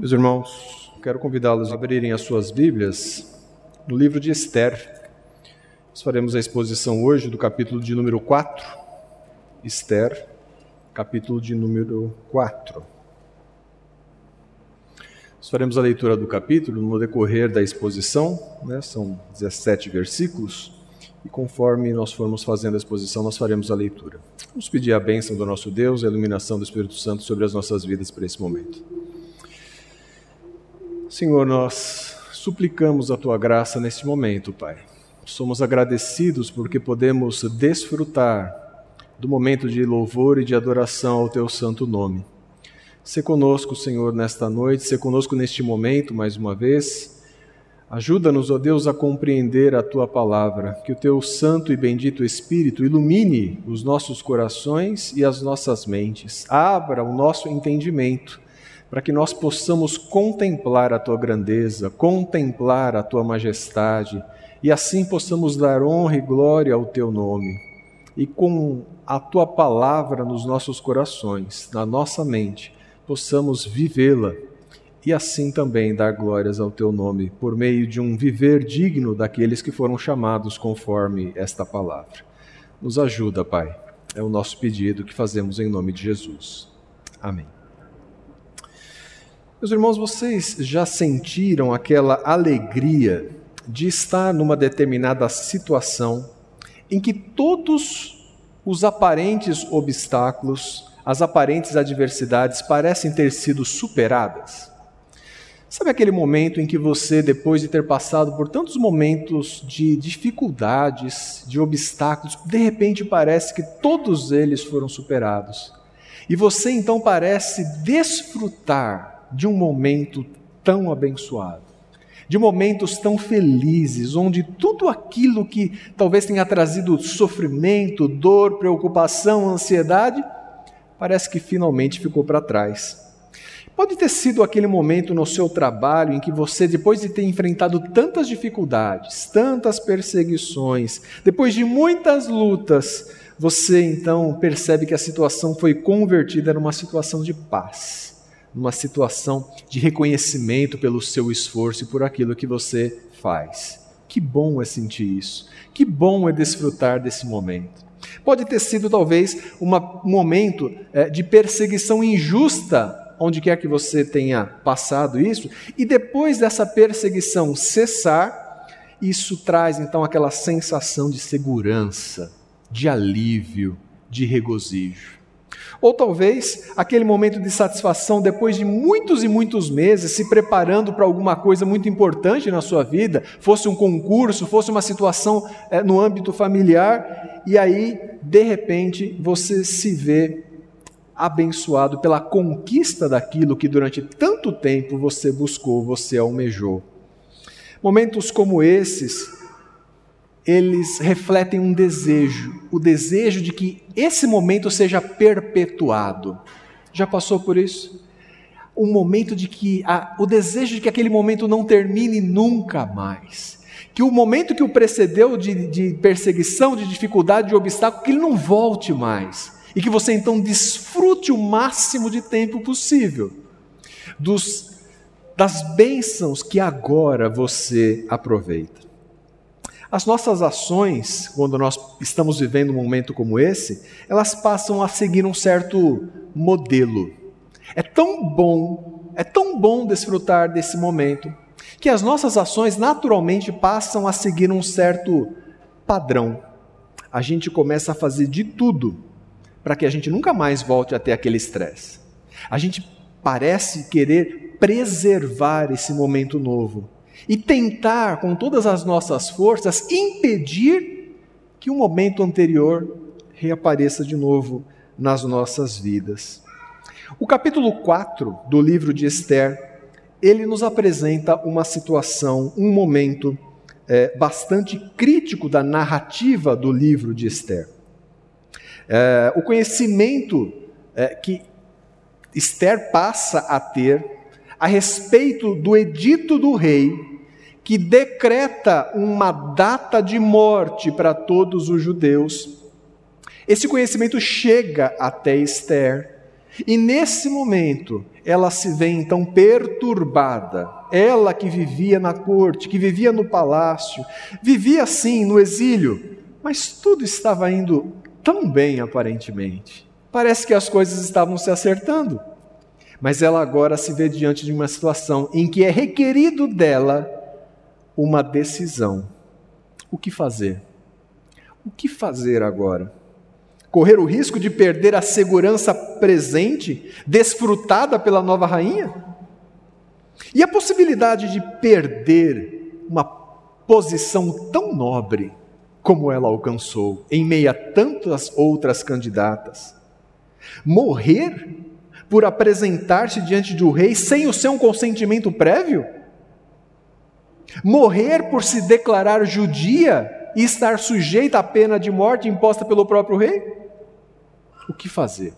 Meus irmãos, quero convidá-los a abrirem as suas Bíblias no livro de Esther. Nós faremos a exposição hoje do capítulo de número 4. Esther, capítulo de número 4. Nós faremos a leitura do capítulo no decorrer da exposição, né? são 17 versículos, e conforme nós formos fazendo a exposição, nós faremos a leitura. Vamos pedir a bênção do nosso Deus, a iluminação do Espírito Santo sobre as nossas vidas para esse momento. Senhor, nós suplicamos a tua graça neste momento, Pai. Somos agradecidos porque podemos desfrutar do momento de louvor e de adoração ao teu santo nome. Se conosco, Senhor, nesta noite, se conosco neste momento, mais uma vez. Ajuda-nos, ó Deus, a compreender a tua palavra, que o teu santo e bendito Espírito ilumine os nossos corações e as nossas mentes, abra o nosso entendimento para que nós possamos contemplar a tua grandeza, contemplar a tua majestade, e assim possamos dar honra e glória ao teu nome. E com a tua palavra nos nossos corações, na nossa mente, possamos vivê-la e assim também dar glórias ao teu nome, por meio de um viver digno daqueles que foram chamados conforme esta palavra. Nos ajuda, Pai. É o nosso pedido que fazemos em nome de Jesus. Amém. Meus irmãos, vocês já sentiram aquela alegria de estar numa determinada situação em que todos os aparentes obstáculos, as aparentes adversidades parecem ter sido superadas? Sabe aquele momento em que você, depois de ter passado por tantos momentos de dificuldades, de obstáculos, de repente parece que todos eles foram superados? E você então parece desfrutar de um momento tão abençoado, de momentos tão felizes, onde tudo aquilo que talvez tenha trazido sofrimento, dor, preocupação, ansiedade, parece que finalmente ficou para trás. Pode ter sido aquele momento no seu trabalho em que você, depois de ter enfrentado tantas dificuldades, tantas perseguições, depois de muitas lutas, você então percebe que a situação foi convertida numa situação de paz numa situação de reconhecimento pelo seu esforço e por aquilo que você faz. Que bom é sentir isso. Que bom é desfrutar desse momento. Pode ter sido talvez um momento é, de perseguição injusta, onde quer que você tenha passado isso, e depois dessa perseguição cessar, isso traz então aquela sensação de segurança, de alívio, de regozijo. Ou talvez aquele momento de satisfação depois de muitos e muitos meses se preparando para alguma coisa muito importante na sua vida, fosse um concurso, fosse uma situação é, no âmbito familiar, e aí, de repente, você se vê abençoado pela conquista daquilo que durante tanto tempo você buscou, você almejou. Momentos como esses eles refletem um desejo, o desejo de que esse momento seja perpetuado. Já passou por isso? Um momento de que a, o desejo de que aquele momento não termine nunca mais. Que o momento que o precedeu de, de perseguição, de dificuldade, de obstáculo, que ele não volte mais. E que você então desfrute o máximo de tempo possível dos, das bênçãos que agora você aproveita. As nossas ações, quando nós estamos vivendo um momento como esse, elas passam a seguir um certo modelo. É tão bom, é tão bom desfrutar desse momento, que as nossas ações naturalmente passam a seguir um certo padrão. A gente começa a fazer de tudo para que a gente nunca mais volte a ter aquele estresse. A gente parece querer preservar esse momento novo e tentar, com todas as nossas forças, impedir que o momento anterior reapareça de novo nas nossas vidas. O capítulo 4 do livro de Esther, ele nos apresenta uma situação, um momento é, bastante crítico da narrativa do livro de Esther. É, o conhecimento é, que Esther passa a ter a respeito do edito do rei que decreta uma data de morte para todos os judeus. Esse conhecimento chega até Esther E nesse momento, ela se vê então perturbada. Ela que vivia na corte, que vivia no palácio, vivia assim no exílio, mas tudo estava indo tão bem aparentemente. Parece que as coisas estavam se acertando. Mas ela agora se vê diante de uma situação em que é requerido dela uma decisão. O que fazer? O que fazer agora? Correr o risco de perder a segurança presente, desfrutada pela nova rainha? E a possibilidade de perder uma posição tão nobre como ela alcançou, em meio a tantas outras candidatas? Morrer por apresentar-se diante do rei sem o seu consentimento prévio? Morrer por se declarar judia e estar sujeita à pena de morte imposta pelo próprio rei? O que fazer?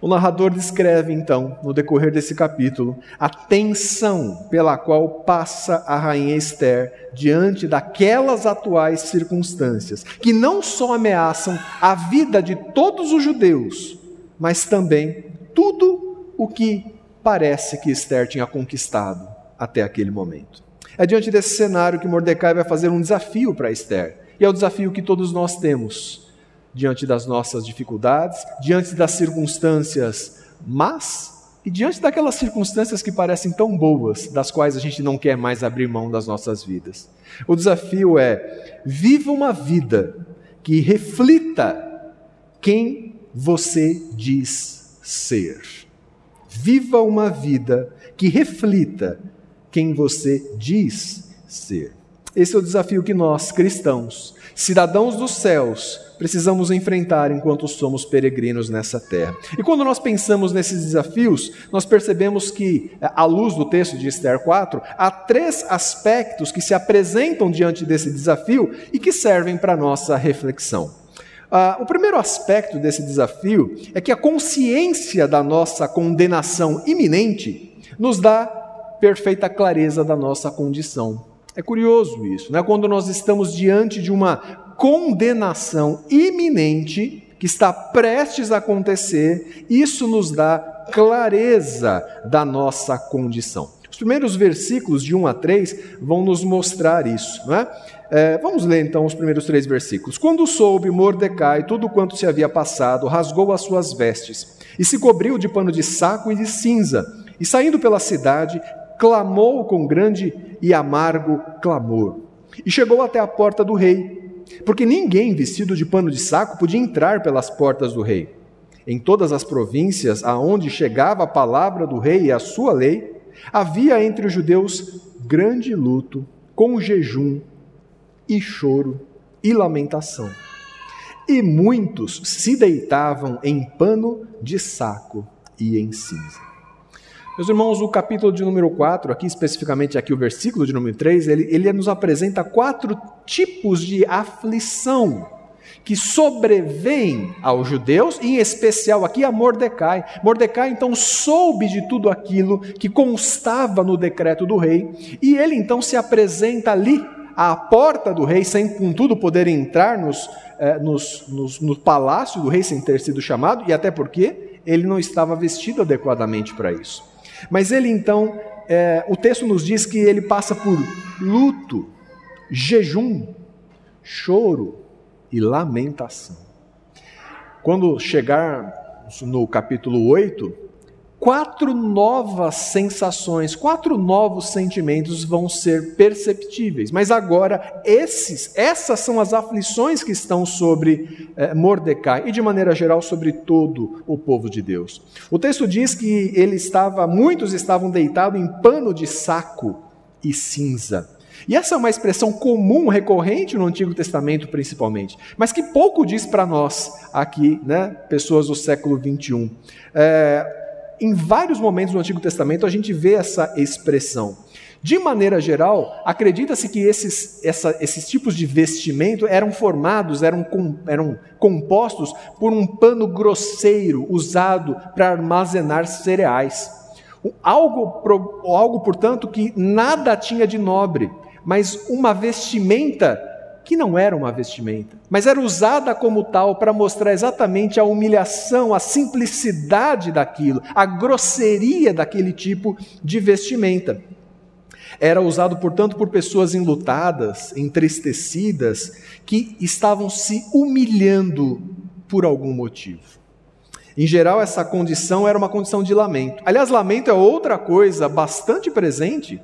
O narrador descreve então, no decorrer desse capítulo, a tensão pela qual passa a rainha Esther diante daquelas atuais circunstâncias, que não só ameaçam a vida de todos os judeus, mas também tudo o que parece que Esther tinha conquistado até aquele momento. É diante desse cenário que Mordecai vai fazer um desafio para Esther, e é o desafio que todos nós temos diante das nossas dificuldades, diante das circunstâncias más e diante daquelas circunstâncias que parecem tão boas, das quais a gente não quer mais abrir mão das nossas vidas. O desafio é: viva uma vida que reflita quem você diz ser. Viva uma vida que reflita quem você diz ser. Esse é o desafio que nós, cristãos, cidadãos dos céus, precisamos enfrentar enquanto somos peregrinos nessa terra. E quando nós pensamos nesses desafios, nós percebemos que, à luz do texto de Esther 4, há três aspectos que se apresentam diante desse desafio e que servem para nossa reflexão. Uh, o primeiro aspecto desse desafio é que a consciência da nossa condenação iminente nos dá perfeita clareza da nossa condição. É curioso isso, né? quando nós estamos diante de uma condenação iminente que está prestes a acontecer, isso nos dá clareza da nossa condição. Os primeiros versículos de 1 a 3 vão nos mostrar isso. Não é? É, vamos ler então os primeiros três versículos. Quando soube Mordecai tudo quanto se havia passado, rasgou as suas vestes e se cobriu de pano de saco e de cinza, e saindo pela cidade, clamou com grande e amargo clamor. E chegou até a porta do rei porque ninguém vestido de pano de saco podia entrar pelas portas do rei. Em todas as províncias aonde chegava a palavra do rei e a sua lei, havia entre os judeus grande luto, com jejum e choro e lamentação. E muitos se deitavam em pano de saco e em cinza. Meus irmãos, o capítulo de número 4, aqui especificamente aqui o versículo de número 3, ele, ele nos apresenta quatro tipos de aflição que sobrevêm aos judeus, em especial aqui a Mordecai. Mordecai então soube de tudo aquilo que constava no decreto do rei, e ele então se apresenta ali à porta do rei, sem contudo poder entrar nos, eh, nos, nos, no palácio do rei sem ter sido chamado, e até porque ele não estava vestido adequadamente para isso. Mas ele então, é, o texto nos diz que ele passa por luto, jejum, choro e lamentação. Quando chegar no capítulo 8, quatro novas sensações, quatro novos sentimentos vão ser perceptíveis. Mas agora, esses, essas são as aflições que estão sobre eh, Mordecai e, de maneira geral, sobre todo o povo de Deus. O texto diz que ele estava, muitos estavam deitados em pano de saco e cinza. E essa é uma expressão comum, recorrente no Antigo Testamento, principalmente, mas que pouco diz para nós aqui, né, pessoas do século 21. É, em vários momentos do Antigo Testamento a gente vê essa expressão. De maneira geral, acredita-se que esses, essa, esses tipos de vestimento eram formados, eram, com, eram compostos por um pano grosseiro usado para armazenar cereais. Algo, algo, portanto, que nada tinha de nobre, mas uma vestimenta que não era uma vestimenta, mas era usada como tal para mostrar exatamente a humilhação, a simplicidade daquilo, a grosseria daquele tipo de vestimenta. Era usado, portanto, por pessoas enlutadas, entristecidas, que estavam se humilhando por algum motivo. Em geral, essa condição era uma condição de lamento. Aliás, lamento é outra coisa bastante presente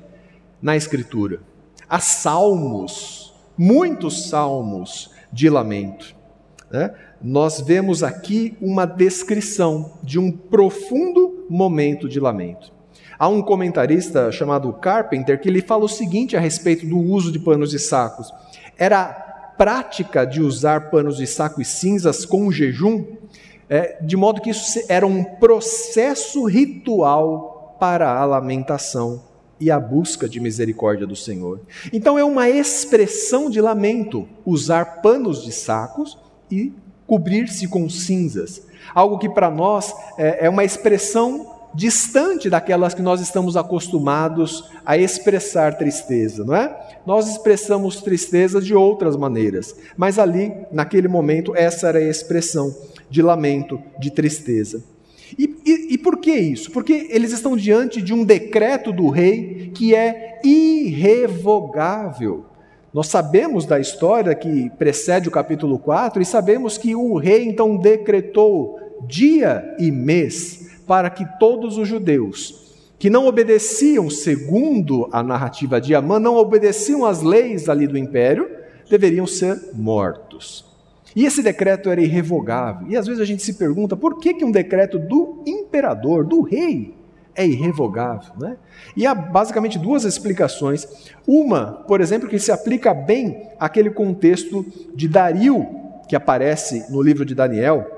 na Escritura. Há salmos muitos salmos de lamento. Né? Nós vemos aqui uma descrição de um profundo momento de lamento. Há um comentarista chamado Carpenter que ele fala o seguinte a respeito do uso de panos de sacos. Era prática de usar panos de saco e cinzas com jejum, é, de modo que isso era um processo ritual para a lamentação e a busca de misericórdia do Senhor. Então é uma expressão de lamento usar panos de sacos e cobrir-se com cinzas. Algo que para nós é, é uma expressão distante daquelas que nós estamos acostumados a expressar tristeza, não é? Nós expressamos tristeza de outras maneiras, mas ali, naquele momento, essa era a expressão de lamento, de tristeza. E, e, e, por que isso? Porque eles estão diante de um decreto do rei que é irrevogável. Nós sabemos da história que precede o capítulo 4 e sabemos que o rei então decretou dia e mês para que todos os judeus que não obedeciam segundo a narrativa de Amã, não obedeciam às leis ali do império, deveriam ser mortos. E esse decreto era irrevogável. E às vezes a gente se pergunta por que, que um decreto do imperador, do rei, é irrevogável. Né? E há basicamente duas explicações. Uma, por exemplo, que se aplica bem àquele contexto de Dario, que aparece no livro de Daniel.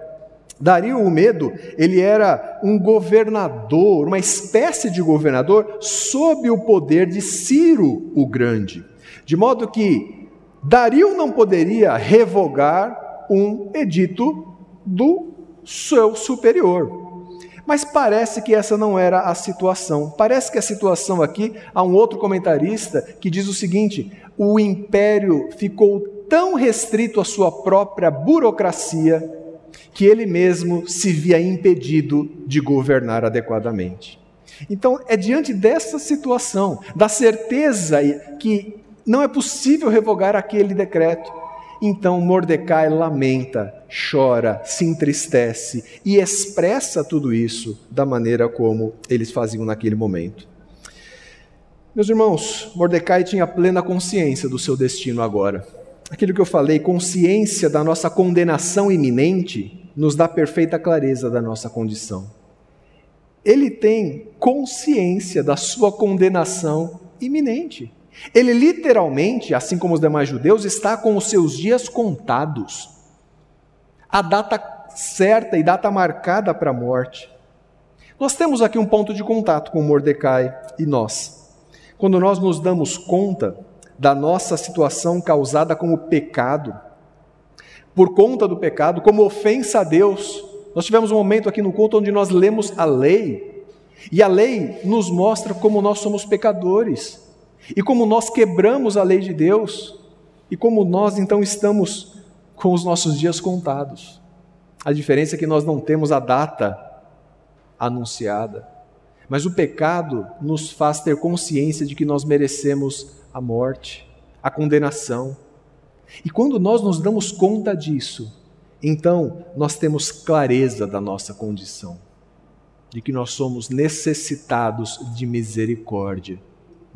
Dario o Medo, ele era um governador, uma espécie de governador sob o poder de Ciro o Grande. De modo que Dario não poderia revogar um edito do seu superior. Mas parece que essa não era a situação. Parece que a situação aqui, há um outro comentarista que diz o seguinte: o império ficou tão restrito à sua própria burocracia que ele mesmo se via impedido de governar adequadamente. Então, é diante dessa situação, da certeza que não é possível revogar aquele decreto, então Mordecai lamenta, chora, se entristece e expressa tudo isso da maneira como eles faziam naquele momento. Meus irmãos, Mordecai tinha plena consciência do seu destino agora. Aquilo que eu falei, consciência da nossa condenação iminente, nos dá perfeita clareza da nossa condição. Ele tem consciência da sua condenação iminente. Ele literalmente, assim como os demais judeus, está com os seus dias contados. A data certa e data marcada para a morte. Nós temos aqui um ponto de contato com Mordecai e nós. Quando nós nos damos conta da nossa situação causada como pecado, por conta do pecado, como ofensa a Deus. Nós tivemos um momento aqui no culto onde nós lemos a lei, e a lei nos mostra como nós somos pecadores. E como nós quebramos a lei de Deus, e como nós então estamos com os nossos dias contados. A diferença é que nós não temos a data anunciada. Mas o pecado nos faz ter consciência de que nós merecemos a morte, a condenação. E quando nós nos damos conta disso, então nós temos clareza da nossa condição, de que nós somos necessitados de misericórdia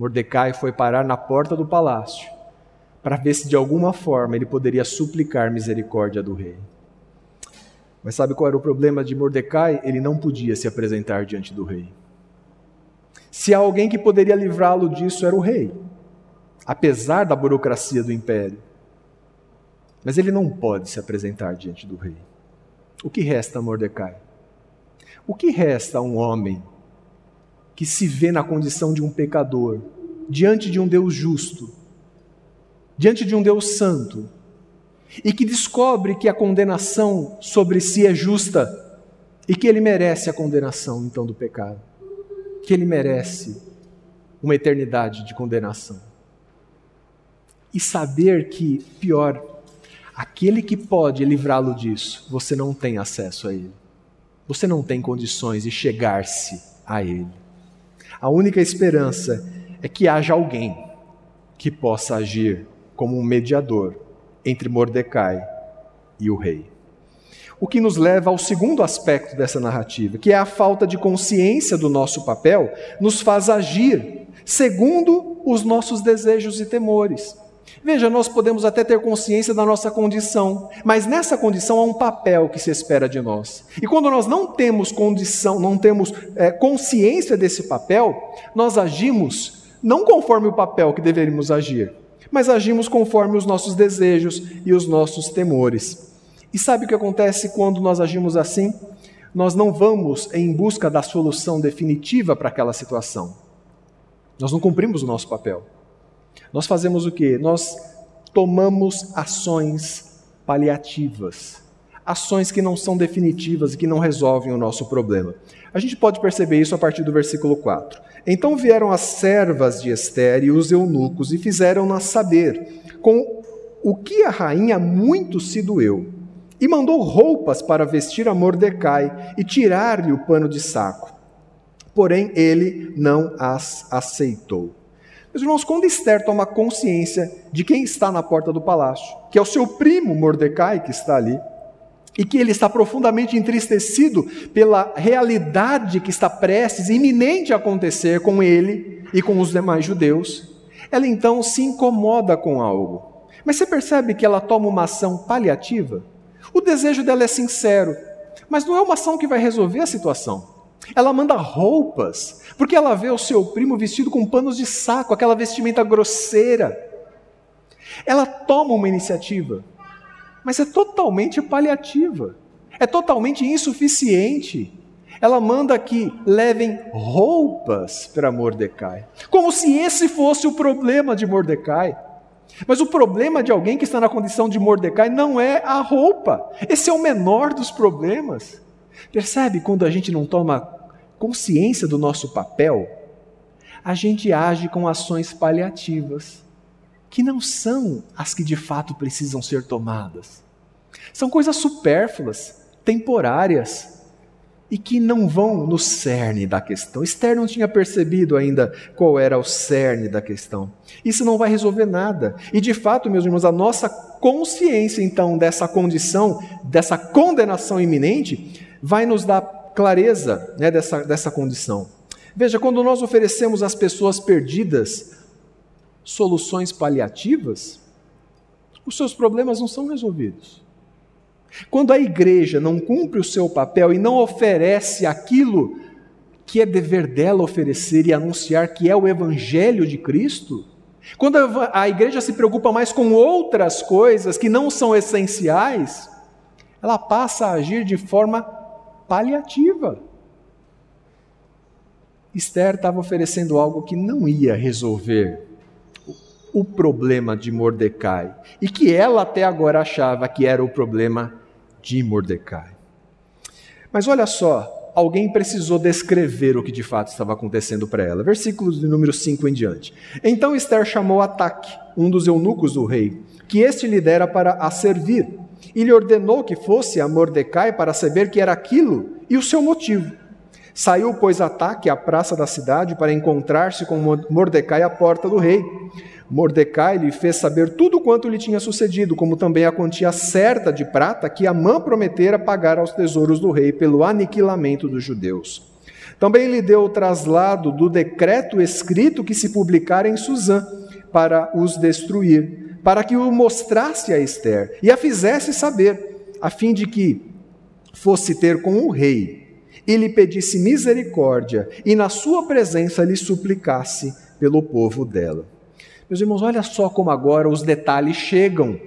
Mordecai foi parar na porta do palácio para ver se de alguma forma ele poderia suplicar misericórdia do rei. Mas sabe qual era o problema de Mordecai? Ele não podia se apresentar diante do rei. Se há alguém que poderia livrá-lo disso, era o rei, apesar da burocracia do império. Mas ele não pode se apresentar diante do rei. O que resta a Mordecai? O que resta a um homem que se vê na condição de um pecador, diante de um Deus justo, diante de um Deus santo, e que descobre que a condenação sobre si é justa e que ele merece a condenação então do pecado, que ele merece uma eternidade de condenação. e saber que, pior, aquele que pode livrá-lo disso, você não tem acesso a ele. Você não tem condições de chegar-se a ele. A única esperança é que haja alguém que possa agir como um mediador entre Mordecai e o rei. O que nos leva ao segundo aspecto dessa narrativa, que é a falta de consciência do nosso papel, nos faz agir segundo os nossos desejos e temores. Veja, nós podemos até ter consciência da nossa condição, mas nessa condição há um papel que se espera de nós. E quando nós não temos condição, não temos é, consciência desse papel, nós agimos não conforme o papel que deveríamos agir, mas agimos conforme os nossos desejos e os nossos temores. E sabe o que acontece quando nós agimos assim? Nós não vamos em busca da solução definitiva para aquela situação. Nós não cumprimos o nosso papel. Nós fazemos o que? Nós tomamos ações paliativas, ações que não são definitivas e que não resolvem o nosso problema. A gente pode perceber isso a partir do versículo 4. Então vieram as servas de Esther e os eunucos e fizeram-nas saber com o que a rainha muito se doeu. E mandou roupas para vestir a Mordecai e tirar-lhe o pano de saco. Porém, ele não as aceitou. Meus irmãos, quando Esther toma consciência de quem está na porta do palácio, que é o seu primo Mordecai que está ali, e que ele está profundamente entristecido pela realidade que está prestes, iminente a acontecer com ele e com os demais judeus, ela então se incomoda com algo. Mas você percebe que ela toma uma ação paliativa? O desejo dela é sincero, mas não é uma ação que vai resolver a situação. Ela manda roupas, porque ela vê o seu primo vestido com panos de saco, aquela vestimenta grosseira. Ela toma uma iniciativa, mas é totalmente paliativa, é totalmente insuficiente. Ela manda que levem roupas para Mordecai, como se esse fosse o problema de Mordecai. Mas o problema de alguém que está na condição de Mordecai não é a roupa, esse é o menor dos problemas. Percebe quando a gente não toma consciência do nosso papel? A gente age com ações paliativas, que não são as que de fato precisam ser tomadas. São coisas supérfluas, temporárias, e que não vão no cerne da questão. Esther não tinha percebido ainda qual era o cerne da questão. Isso não vai resolver nada. E de fato, meus irmãos, a nossa consciência então dessa condição, dessa condenação iminente, vai nos dar clareza né, dessa, dessa condição. Veja, quando nós oferecemos às pessoas perdidas soluções paliativas, os seus problemas não são resolvidos. Quando a igreja não cumpre o seu papel e não oferece aquilo que é dever dela oferecer e anunciar que é o evangelho de Cristo, quando a igreja se preocupa mais com outras coisas que não são essenciais, ela passa a agir de forma paliativa. Esther estava oferecendo algo que não ia resolver o problema de Mordecai e que ela até agora achava que era o problema de Mordecai. Mas olha só, alguém precisou descrever o que de fato estava acontecendo para ela. Versículos de número 5 em diante. Então Esther chamou Ataque, um dos eunucos do rei, que este lhe dera para a servir e lhe ordenou que fosse a Mordecai para saber que era aquilo e o seu motivo. Saiu, pois, Ataque à praça da cidade para encontrar-se com Mordecai à porta do rei. Mordecai lhe fez saber tudo quanto lhe tinha sucedido, como também a quantia certa de prata que Amã prometera pagar aos tesouros do rei pelo aniquilamento dos judeus. Também lhe deu o traslado do decreto escrito que se publicara em Suzã para os destruir para que o mostrasse a Esther e a fizesse saber, a fim de que fosse ter com o rei e lhe pedisse misericórdia e na sua presença lhe suplicasse pelo povo dela. Meus irmãos, olha só como agora os detalhes chegam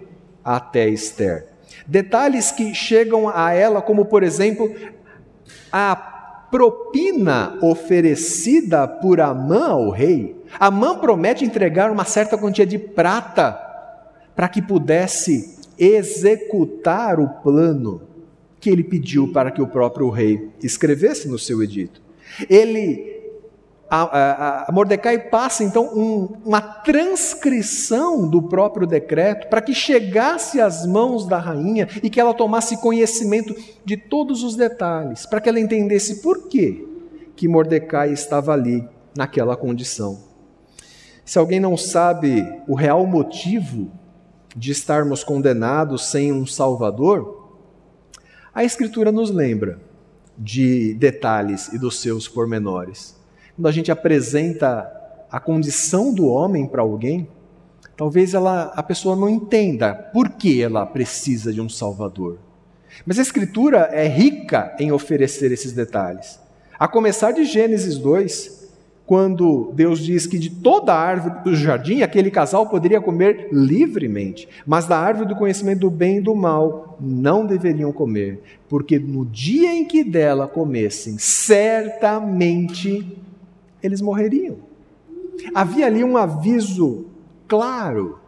até Esther. Detalhes que chegam a ela, como por exemplo, a propina oferecida por Amã ao rei. Amã promete entregar uma certa quantia de prata para que pudesse executar o plano que ele pediu para que o próprio rei escrevesse no seu edito. Ele a, a, a Mordecai passa então um, uma transcrição do próprio decreto para que chegasse às mãos da rainha e que ela tomasse conhecimento de todos os detalhes, para que ela entendesse por que que Mordecai estava ali naquela condição. Se alguém não sabe o real motivo de estarmos condenados sem um Salvador, a Escritura nos lembra de detalhes e dos seus pormenores. Quando a gente apresenta a condição do homem para alguém, talvez ela, a pessoa não entenda por que ela precisa de um Salvador. Mas a Escritura é rica em oferecer esses detalhes. A começar de Gênesis 2, quando Deus diz que de toda a árvore do jardim aquele casal poderia comer livremente, mas da árvore do conhecimento do bem e do mal não deveriam comer, porque no dia em que dela comessem, certamente eles morreriam. Havia ali um aviso claro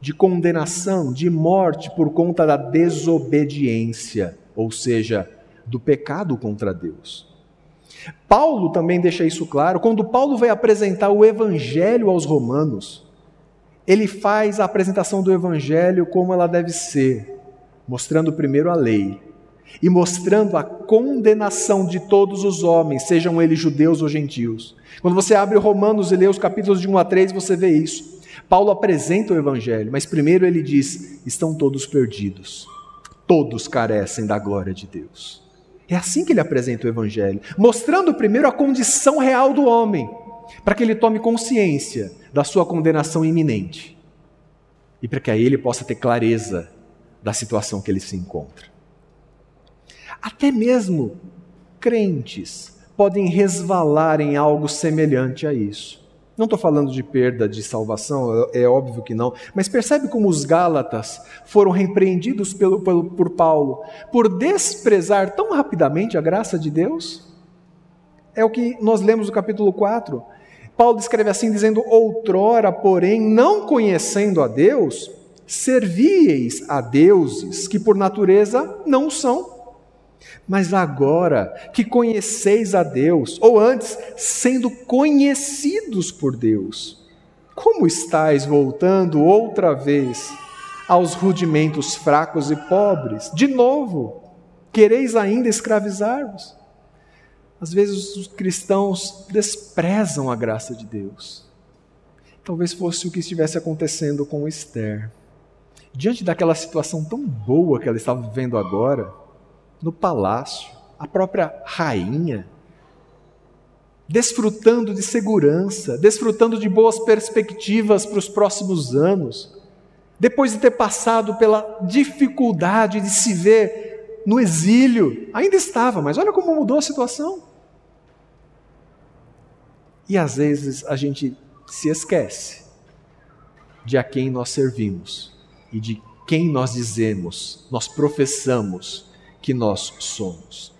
de condenação, de morte por conta da desobediência, ou seja, do pecado contra Deus. Paulo também deixa isso claro. Quando Paulo vai apresentar o evangelho aos romanos, ele faz a apresentação do evangelho como ela deve ser, mostrando primeiro a lei e mostrando a condenação de todos os homens, sejam eles judeus ou gentios. Quando você abre Romanos e lê os capítulos de 1 a 3, você vê isso. Paulo apresenta o evangelho, mas primeiro ele diz: estão todos perdidos. Todos carecem da glória de Deus. É assim que ele apresenta o Evangelho, mostrando primeiro a condição real do homem, para que ele tome consciência da sua condenação iminente e para que aí ele possa ter clareza da situação que ele se encontra. Até mesmo crentes podem resvalar em algo semelhante a isso. Não estou falando de perda de salvação, é, é óbvio que não, mas percebe como os Gálatas foram repreendidos pelo, pelo, por Paulo por desprezar tão rapidamente a graça de Deus? É o que nós lemos no capítulo 4. Paulo escreve assim, dizendo: Outrora, porém, não conhecendo a Deus, servieis a deuses que por natureza não são mas agora que conheceis a Deus, ou antes, sendo conhecidos por Deus, como estáis voltando outra vez aos rudimentos fracos e pobres? De novo, quereis ainda escravizar-vos? Às vezes os cristãos desprezam a graça de Deus. Talvez fosse o que estivesse acontecendo com Esther. Diante daquela situação tão boa que ela estava vivendo agora, no palácio, a própria rainha, desfrutando de segurança, desfrutando de boas perspectivas para os próximos anos, depois de ter passado pela dificuldade de se ver no exílio, ainda estava, mas olha como mudou a situação. E às vezes a gente se esquece de a quem nós servimos e de quem nós dizemos, nós professamos que nós somos.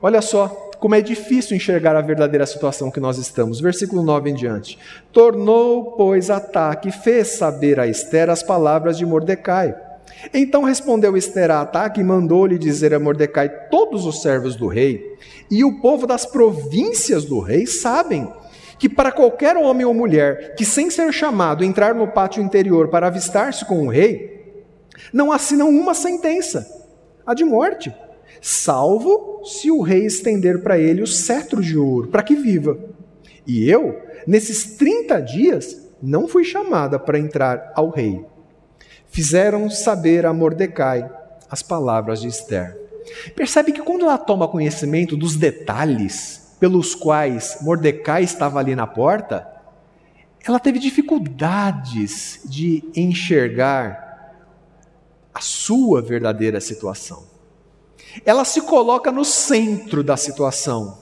Olha só como é difícil enxergar a verdadeira situação que nós estamos. Versículo 9 em diante. Tornou, pois, Ataque fez saber a Esther as palavras de Mordecai. Então respondeu Esther a Ataque e mandou-lhe dizer a Mordecai: Todos os servos do rei e o povo das províncias do rei sabem que para qualquer homem ou mulher que, sem ser chamado, entrar no pátio interior para avistar-se com o rei, não assinam uma sentença a de morte, salvo se o rei estender para ele o cetro de ouro, para que viva. E eu, nesses 30 dias, não fui chamada para entrar ao rei. Fizeram saber a Mordecai as palavras de Esther. Percebe que quando ela toma conhecimento dos detalhes pelos quais Mordecai estava ali na porta, ela teve dificuldades de enxergar sua verdadeira situação. Ela se coloca no centro da situação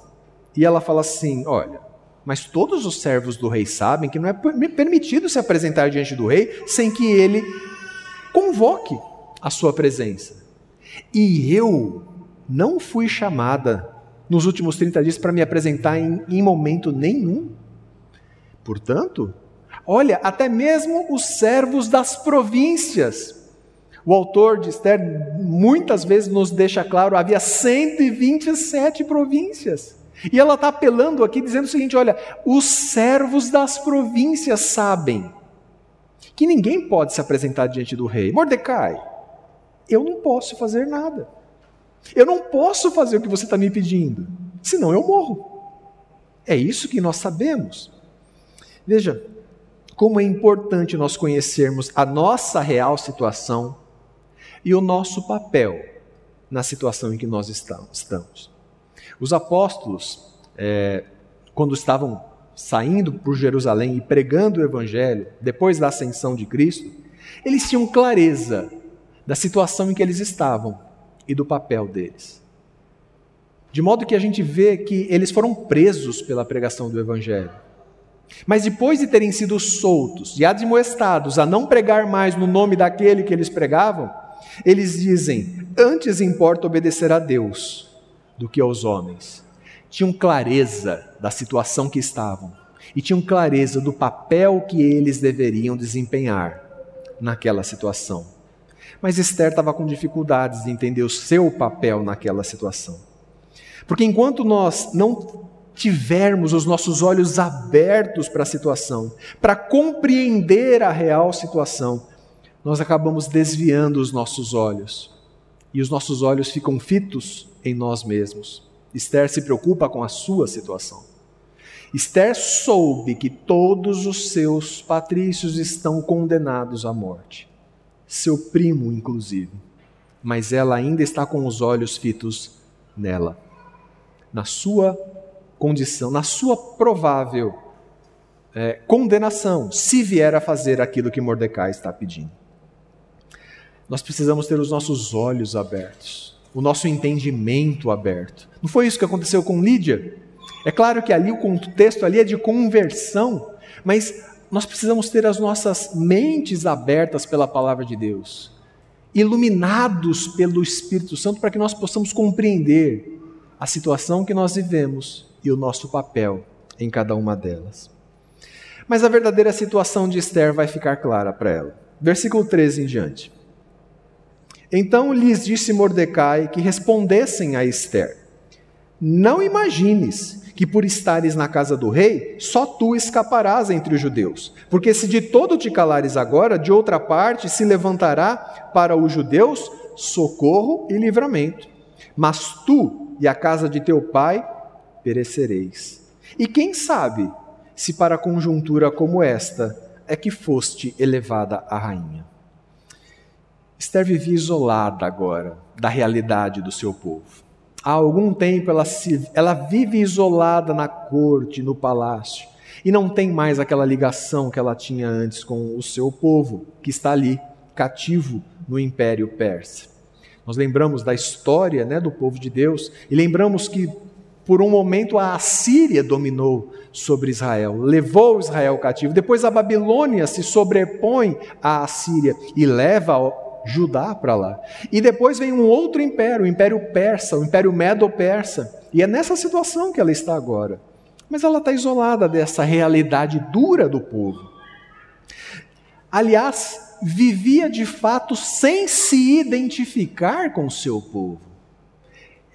e ela fala assim: olha, mas todos os servos do rei sabem que não é permitido se apresentar diante do rei sem que ele convoque a sua presença. E eu não fui chamada nos últimos 30 dias para me apresentar em, em momento nenhum. Portanto, olha, até mesmo os servos das províncias o autor de Esther muitas vezes nos deixa claro, havia 127 províncias. E ela está apelando aqui dizendo o seguinte: olha, os servos das províncias sabem que ninguém pode se apresentar diante do rei. Mordecai, eu não posso fazer nada. Eu não posso fazer o que você está me pedindo, senão eu morro. É isso que nós sabemos. Veja, como é importante nós conhecermos a nossa real situação e o nosso papel na situação em que nós estamos. Os apóstolos, é, quando estavam saindo por Jerusalém e pregando o Evangelho, depois da ascensão de Cristo, eles tinham clareza da situação em que eles estavam e do papel deles. De modo que a gente vê que eles foram presos pela pregação do Evangelho. Mas depois de terem sido soltos e admoestados a não pregar mais no nome daquele que eles pregavam, eles dizem: Antes importa obedecer a Deus do que aos homens. Tinham clareza da situação que estavam e tinham clareza do papel que eles deveriam desempenhar naquela situação. Mas Esther estava com dificuldades de entender o seu papel naquela situação. Porque enquanto nós não tivermos os nossos olhos abertos para a situação, para compreender a real situação, nós acabamos desviando os nossos olhos. E os nossos olhos ficam fitos em nós mesmos. Esther se preocupa com a sua situação. Esther soube que todos os seus patrícios estão condenados à morte. Seu primo, inclusive. Mas ela ainda está com os olhos fitos nela na sua condição, na sua provável é, condenação, se vier a fazer aquilo que Mordecai está pedindo. Nós precisamos ter os nossos olhos abertos, o nosso entendimento aberto. Não foi isso que aconteceu com Lídia? É claro que ali o contexto ali é de conversão, mas nós precisamos ter as nossas mentes abertas pela palavra de Deus, iluminados pelo Espírito Santo para que nós possamos compreender a situação que nós vivemos e o nosso papel em cada uma delas. Mas a verdadeira situação de Esther vai ficar clara para ela. Versículo 13 em diante. Então lhes disse Mordecai que respondessem a Esther: Não imagines que por estares na casa do rei, só tu escaparás entre os judeus. Porque se de todo te calares agora, de outra parte se levantará para os judeus socorro e livramento. Mas tu e a casa de teu pai perecereis. E quem sabe se para conjuntura como esta é que foste elevada a rainha. Esther vivia isolada agora da realidade do seu povo. Há algum tempo ela, se, ela vive isolada na corte, no palácio, e não tem mais aquela ligação que ela tinha antes com o seu povo, que está ali, cativo no Império Persa. Nós lembramos da história né, do povo de Deus e lembramos que por um momento a Assíria dominou sobre Israel, levou Israel cativo. Depois a Babilônia se sobrepõe à Assíria e leva Judá para lá. E depois vem um outro império, o Império Persa, o Império Medo-Persa. E é nessa situação que ela está agora. Mas ela está isolada dessa realidade dura do povo. Aliás, vivia de fato sem se identificar com o seu povo.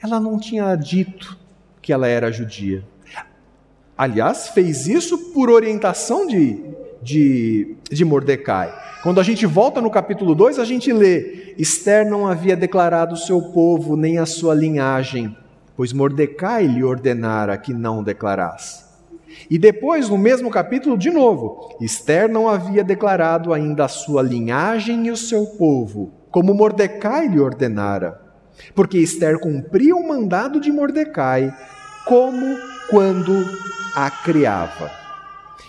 Ela não tinha dito que ela era judia. Aliás, fez isso por orientação de, de, de Mordecai. Quando a gente volta no capítulo 2, a gente lê: Esther não havia declarado o seu povo nem a sua linhagem, pois Mordecai lhe ordenara que não declarasse. E depois, no mesmo capítulo, de novo, Esther não havia declarado ainda a sua linhagem e o seu povo, como Mordecai lhe ordenara, porque Esther cumpria o mandado de Mordecai, como quando a criava.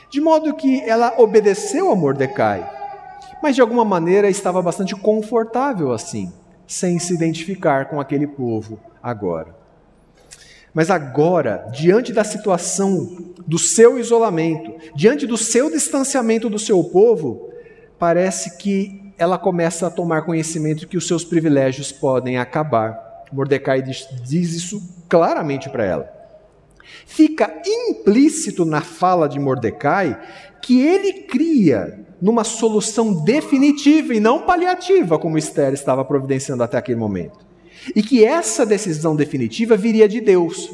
De modo que ela obedeceu a Mordecai, mas de alguma maneira estava bastante confortável assim, sem se identificar com aquele povo agora. Mas agora, diante da situação do seu isolamento, diante do seu distanciamento do seu povo, parece que ela começa a tomar conhecimento que os seus privilégios podem acabar. Mordecai diz isso claramente para ela. Fica implícito na fala de Mordecai que ele cria numa solução definitiva e não paliativa, como Esther estava providenciando até aquele momento e que essa decisão definitiva viria de Deus.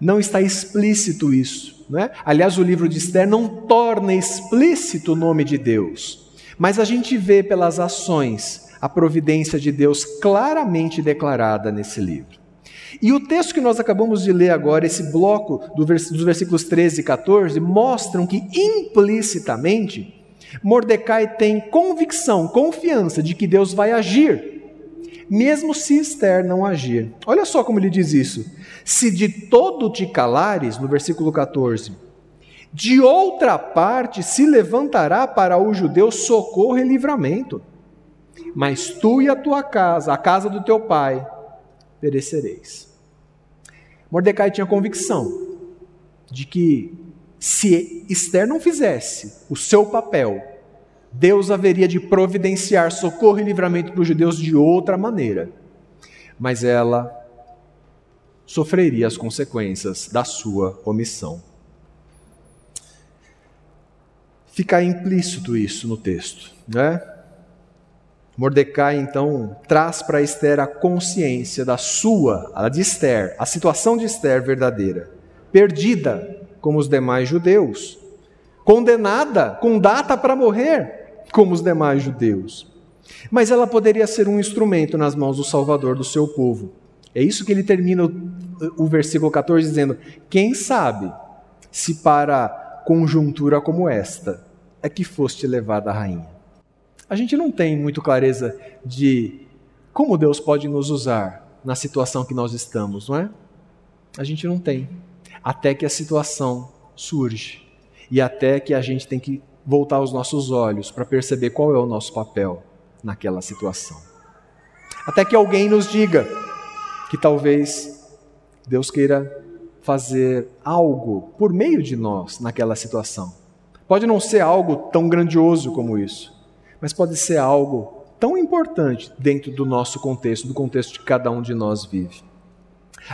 não está explícito isso. Né? Aliás, o livro de Esther não torna explícito o nome de Deus, mas a gente vê pelas ações a providência de Deus claramente declarada nesse livro. E o texto que nós acabamos de ler agora, esse bloco dos versículos 13 e 14, mostram que implicitamente Mordecai tem convicção, confiança de que Deus vai agir, mesmo se Esther não agir. Olha só como ele diz isso. Se de todo te calares, no versículo 14, de outra parte se levantará para o judeu socorro e livramento. Mas tu e a tua casa, a casa do teu pai, perecereis. Mordecai tinha convicção de que se Esther não fizesse o seu papel, Deus haveria de providenciar socorro e livramento para os judeus de outra maneira. Mas ela sofreria as consequências da sua omissão. Fica implícito isso no texto, né? Mordecai então traz para Esther a consciência da sua, a de Esther, a situação de Esther verdadeira, perdida como os demais judeus, condenada com data para morrer como os demais judeus. Mas ela poderia ser um instrumento nas mãos do Salvador do seu povo. É isso que ele termina o, o versículo 14 dizendo: Quem sabe se para conjuntura como esta é que foste levada a rainha. A gente não tem muito clareza de como Deus pode nos usar na situação que nós estamos, não é? A gente não tem. Até que a situação surge. E até que a gente tem que voltar os nossos olhos para perceber qual é o nosso papel naquela situação. Até que alguém nos diga que talvez Deus queira fazer algo por meio de nós naquela situação. Pode não ser algo tão grandioso como isso, mas pode ser algo tão importante dentro do nosso contexto, do contexto que cada um de nós vive.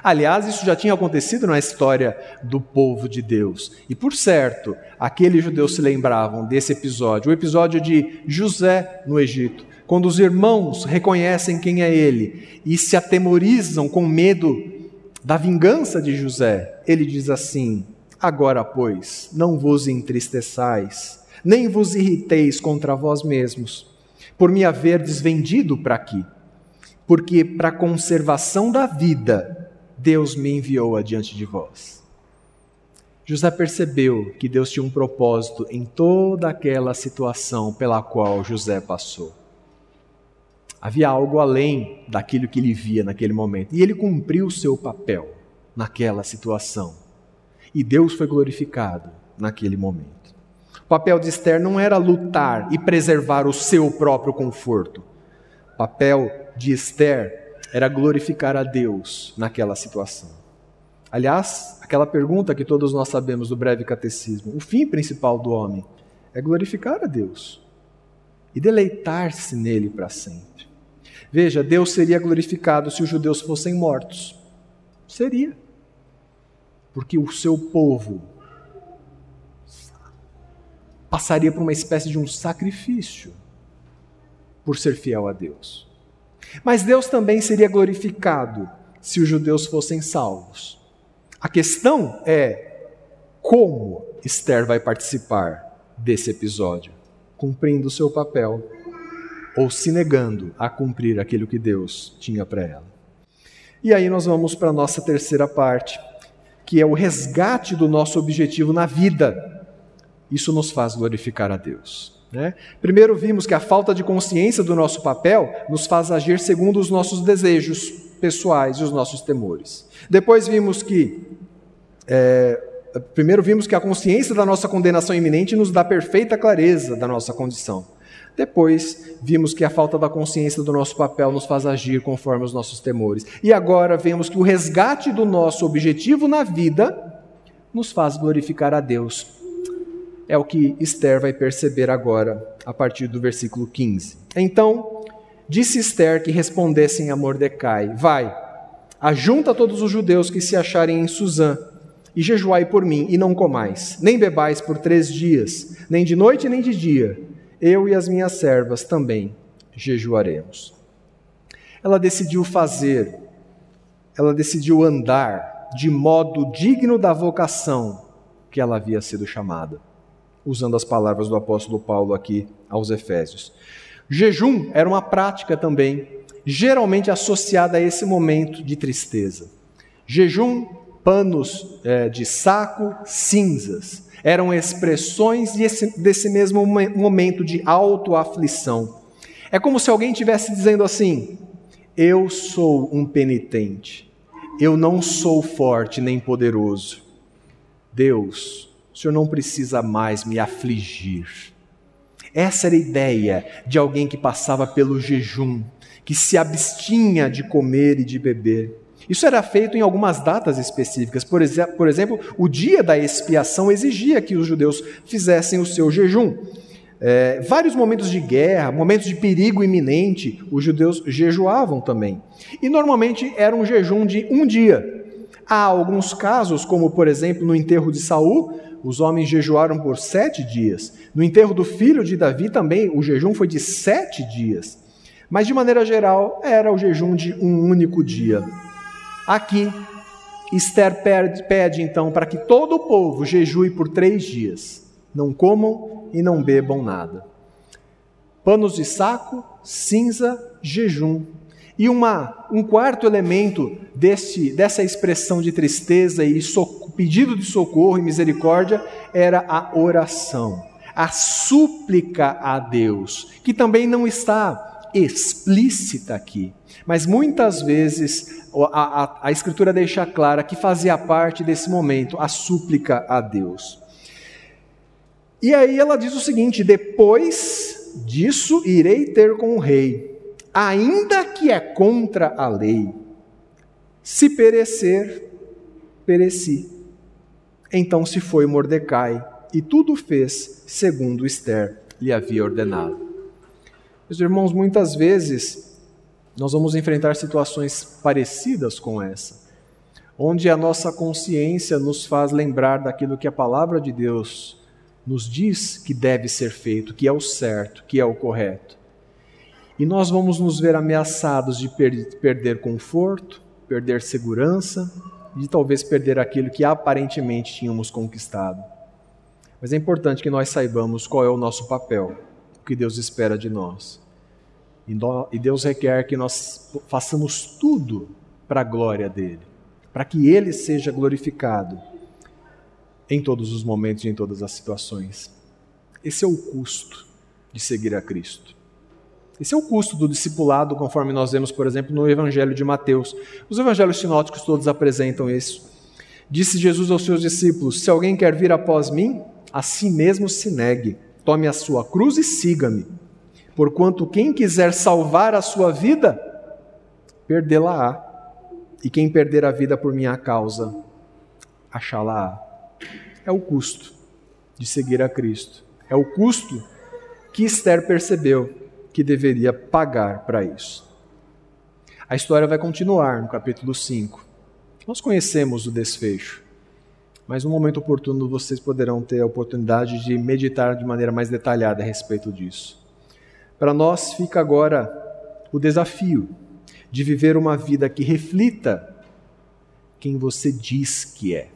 Aliás, isso já tinha acontecido na história do povo de Deus. E por certo, aqueles judeus se lembravam desse episódio, o episódio de José no Egito, quando os irmãos reconhecem quem é ele e se atemorizam com medo da vingança de José. Ele diz assim: Agora, pois, não vos entristeçais nem vos irriteis contra vós mesmos, por me haverdes vendido para aqui, porque para a conservação da vida Deus me enviou adiante de vós. José percebeu que Deus tinha um propósito em toda aquela situação pela qual José passou. Havia algo além daquilo que ele via naquele momento, e ele cumpriu o seu papel naquela situação. E Deus foi glorificado naquele momento. O papel de Esther não era lutar e preservar o seu próprio conforto. O papel de Esther era glorificar a Deus naquela situação. Aliás, aquela pergunta que todos nós sabemos do breve catecismo: o fim principal do homem é glorificar a Deus e deleitar-se nele para sempre. Veja, Deus seria glorificado se os judeus fossem mortos. Seria. Porque o seu povo passaria por uma espécie de um sacrifício por ser fiel a Deus. Mas Deus também seria glorificado se os judeus fossem salvos. A questão é como Esther vai participar desse episódio, cumprindo o seu papel ou se negando a cumprir aquilo que Deus tinha para ela. E aí nós vamos para a nossa terceira parte, que é o resgate do nosso objetivo na vida. Isso nos faz glorificar a Deus. Né? Primeiro, vimos que a falta de consciência do nosso papel nos faz agir segundo os nossos desejos pessoais e os nossos temores. Depois, vimos que. É, primeiro, vimos que a consciência da nossa condenação iminente nos dá perfeita clareza da nossa condição. Depois, vimos que a falta da consciência do nosso papel nos faz agir conforme os nossos temores. E agora, vemos que o resgate do nosso objetivo na vida nos faz glorificar a Deus é o que Esther vai perceber agora, a partir do versículo 15. Então, disse Esther que respondessem a Mordecai: Vai, ajunta todos os judeus que se acharem em Suzã, e jejuai por mim, e não comais, nem bebais por três dias, nem de noite nem de dia. Eu e as minhas servas também jejuaremos. Ela decidiu fazer, ela decidiu andar de modo digno da vocação que ela havia sido chamada. Usando as palavras do apóstolo Paulo aqui aos Efésios. Jejum era uma prática também, geralmente associada a esse momento de tristeza. Jejum, panos é, de saco, cinzas, eram expressões desse, desse mesmo momento de autoaflição. É como se alguém estivesse dizendo assim: Eu sou um penitente, eu não sou forte nem poderoso. Deus, o Senhor não precisa mais me afligir. Essa era a ideia de alguém que passava pelo jejum, que se abstinha de comer e de beber. Isso era feito em algumas datas específicas. Por, por exemplo, o dia da expiação exigia que os judeus fizessem o seu jejum. É, vários momentos de guerra, momentos de perigo iminente, os judeus jejuavam também. E normalmente era um jejum de um dia. Há alguns casos, como por exemplo no enterro de Saul, os homens jejuaram por sete dias. No enterro do filho de Davi também o jejum foi de sete dias. Mas de maneira geral era o jejum de um único dia. Aqui, Esther pede, pede então para que todo o povo jejue por três dias. Não comam e não bebam nada. Panos de saco, cinza, jejum. E uma, um quarto elemento desse, dessa expressão de tristeza e so, pedido de socorro e misericórdia era a oração, a súplica a Deus, que também não está explícita aqui, mas muitas vezes a, a, a Escritura deixa clara que fazia parte desse momento, a súplica a Deus. E aí ela diz o seguinte: depois disso irei ter com o rei, ainda que é contra a lei. Se perecer, pereci. Então se foi Mordecai e tudo fez segundo Esther lhe havia ordenado. Meus irmãos, muitas vezes nós vamos enfrentar situações parecidas com essa, onde a nossa consciência nos faz lembrar daquilo que a palavra de Deus nos diz que deve ser feito, que é o certo, que é o correto. E nós vamos nos ver ameaçados de per perder conforto, perder segurança de talvez perder aquilo que aparentemente tínhamos conquistado. Mas é importante que nós saibamos qual é o nosso papel, o que Deus espera de nós. E Deus requer que nós façamos tudo para a glória dele, para que ele seja glorificado em todos os momentos e em todas as situações. Esse é o custo de seguir a Cristo. Esse é o custo do discipulado, conforme nós vemos, por exemplo, no Evangelho de Mateus. Os evangelhos sinóticos todos apresentam isso. Disse Jesus aos seus discípulos: Se alguém quer vir após mim, a si mesmo se negue, tome a sua cruz e siga-me. Porquanto quem quiser salvar a sua vida, perdê-la-á. E quem perder a vida por minha causa, achá-la-á. É o custo de seguir a Cristo. É o custo que Esther percebeu que deveria pagar para isso. A história vai continuar no capítulo 5. Nós conhecemos o desfecho, mas no momento oportuno vocês poderão ter a oportunidade de meditar de maneira mais detalhada a respeito disso. Para nós fica agora o desafio de viver uma vida que reflita quem você diz que é.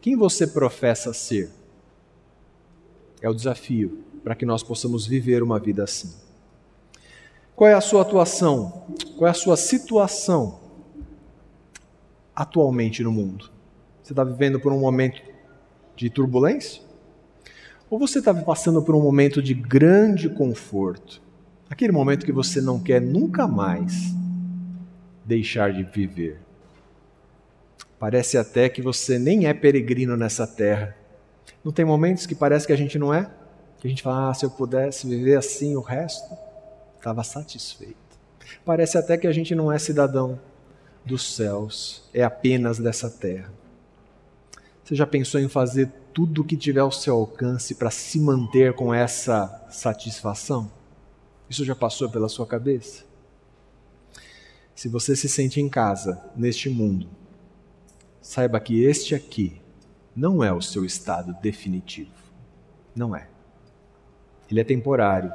Quem você professa ser. É o desafio para que nós possamos viver uma vida assim. Qual é a sua atuação? Qual é a sua situação atualmente no mundo? Você está vivendo por um momento de turbulência? Ou você está passando por um momento de grande conforto, aquele momento que você não quer nunca mais deixar de viver. Parece até que você nem é peregrino nessa terra. Não tem momentos que parece que a gente não é? Que a gente fala, ah, se eu pudesse viver assim o resto, estava satisfeito. Parece até que a gente não é cidadão dos céus, é apenas dessa terra. Você já pensou em fazer tudo o que tiver ao seu alcance para se manter com essa satisfação? Isso já passou pela sua cabeça? Se você se sente em casa neste mundo, saiba que este aqui não é o seu estado definitivo. Não é. Ele é temporário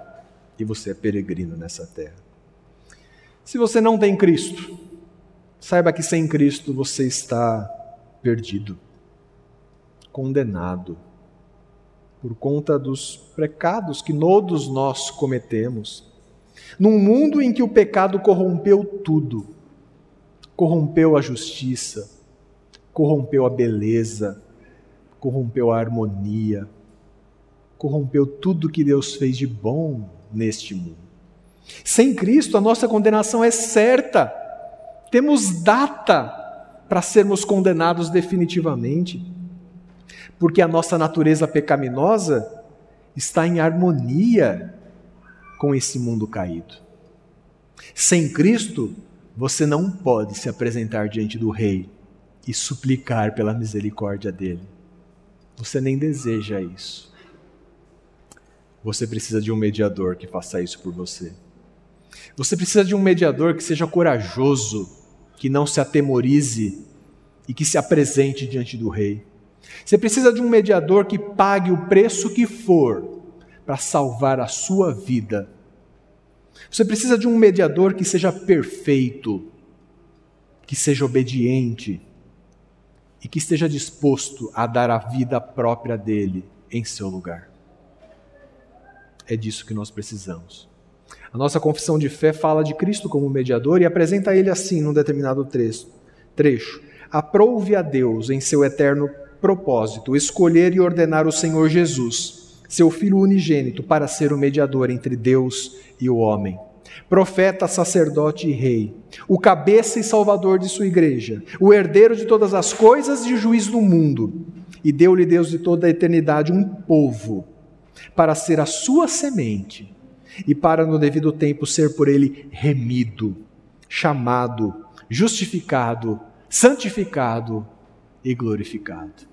e você é peregrino nessa terra. Se você não tem Cristo, saiba que sem Cristo você está perdido, condenado, por conta dos pecados que todos nós cometemos. Num mundo em que o pecado corrompeu tudo, corrompeu a justiça, corrompeu a beleza, corrompeu a harmonia, corrompeu tudo que Deus fez de bom neste mundo. Sem Cristo, a nossa condenação é certa. Temos data para sermos condenados definitivamente. Porque a nossa natureza pecaminosa está em harmonia com esse mundo caído. Sem Cristo, você não pode se apresentar diante do Rei e suplicar pela misericórdia dele. Você nem deseja isso. Você precisa de um mediador que faça isso por você. Você precisa de um mediador que seja corajoso, que não se atemorize e que se apresente diante do rei. Você precisa de um mediador que pague o preço que for para salvar a sua vida. Você precisa de um mediador que seja perfeito, que seja obediente e que esteja disposto a dar a vida própria dele em seu lugar. É disso que nós precisamos. A nossa confissão de fé fala de Cristo como mediador e apresenta ele assim num determinado trecho. Aprove a Deus em seu eterno propósito escolher e ordenar o Senhor Jesus, seu Filho unigênito, para ser o mediador entre Deus e o homem. Profeta, sacerdote e rei, o cabeça e salvador de sua igreja, o herdeiro de todas as coisas e juiz do mundo. E deu-lhe Deus de toda a eternidade um povo para ser a sua semente e para no devido tempo ser por ele remido, chamado, justificado, santificado e glorificado.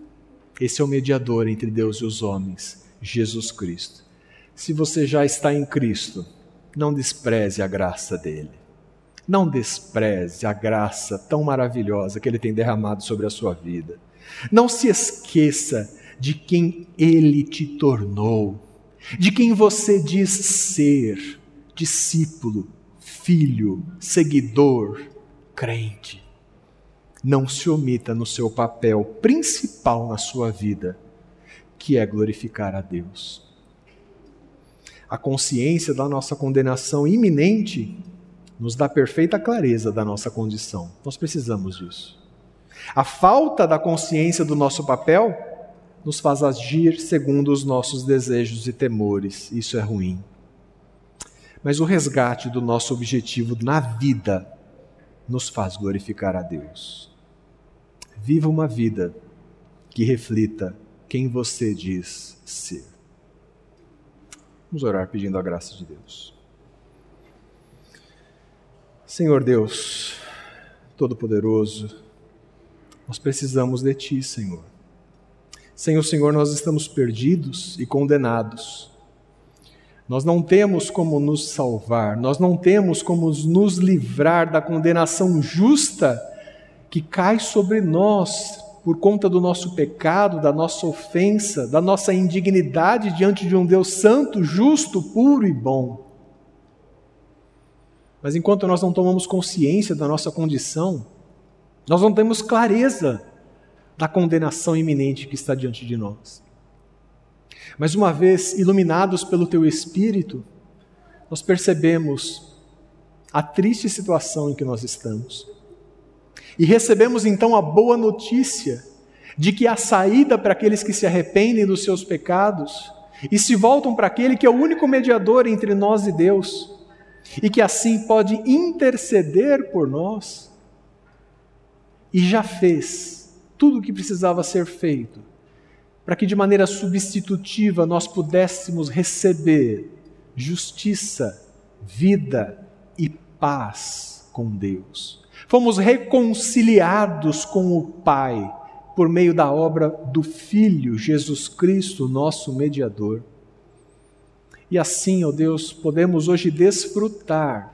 Esse é o mediador entre Deus e os homens, Jesus Cristo. Se você já está em Cristo, não despreze a graça dele. Não despreze a graça tão maravilhosa que ele tem derramado sobre a sua vida. Não se esqueça de quem ele te tornou, de quem você diz ser discípulo, filho, seguidor, crente. Não se omita no seu papel principal na sua vida, que é glorificar a Deus. A consciência da nossa condenação iminente nos dá perfeita clareza da nossa condição. Nós precisamos disso. A falta da consciência do nosso papel nos faz agir segundo os nossos desejos e temores. Isso é ruim. Mas o resgate do nosso objetivo na vida nos faz glorificar a Deus. Viva uma vida que reflita quem você diz ser. Vamos orar pedindo a graça de Deus. Senhor Deus, Todo-Poderoso, nós precisamos de Ti, Senhor. Sem o Senhor nós estamos perdidos e condenados. Nós não temos como nos salvar, nós não temos como nos livrar da condenação justa que cai sobre nós por conta do nosso pecado, da nossa ofensa, da nossa indignidade diante de um Deus santo, justo, puro e bom. Mas enquanto nós não tomamos consciência da nossa condição, nós não temos clareza da condenação iminente que está diante de nós. Mas uma vez iluminados pelo teu Espírito, nós percebemos a triste situação em que nós estamos. E recebemos então a boa notícia de que há saída para aqueles que se arrependem dos seus pecados e se voltam para aquele que é o único mediador entre nós e Deus, e que assim pode interceder por nós, e já fez tudo o que precisava ser feito para que de maneira substitutiva nós pudéssemos receber justiça, vida e paz com Deus. Fomos reconciliados com o Pai por meio da obra do Filho Jesus Cristo, nosso mediador. E assim, ó Deus, podemos hoje desfrutar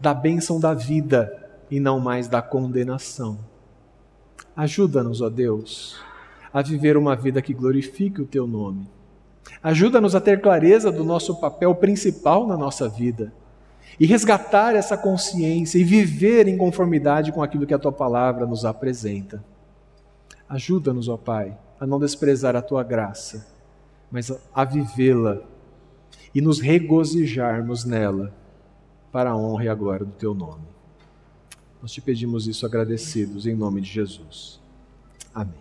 da bênção da vida e não mais da condenação. Ajuda-nos, ó Deus, a viver uma vida que glorifique o Teu nome. Ajuda-nos a ter clareza do nosso papel principal na nossa vida e resgatar essa consciência e viver em conformidade com aquilo que a tua palavra nos apresenta. Ajuda-nos, ó Pai, a não desprezar a tua graça, mas a vivê-la e nos regozijarmos nela para a honra e a glória do teu nome. Nós te pedimos isso agradecidos em nome de Jesus. Amém.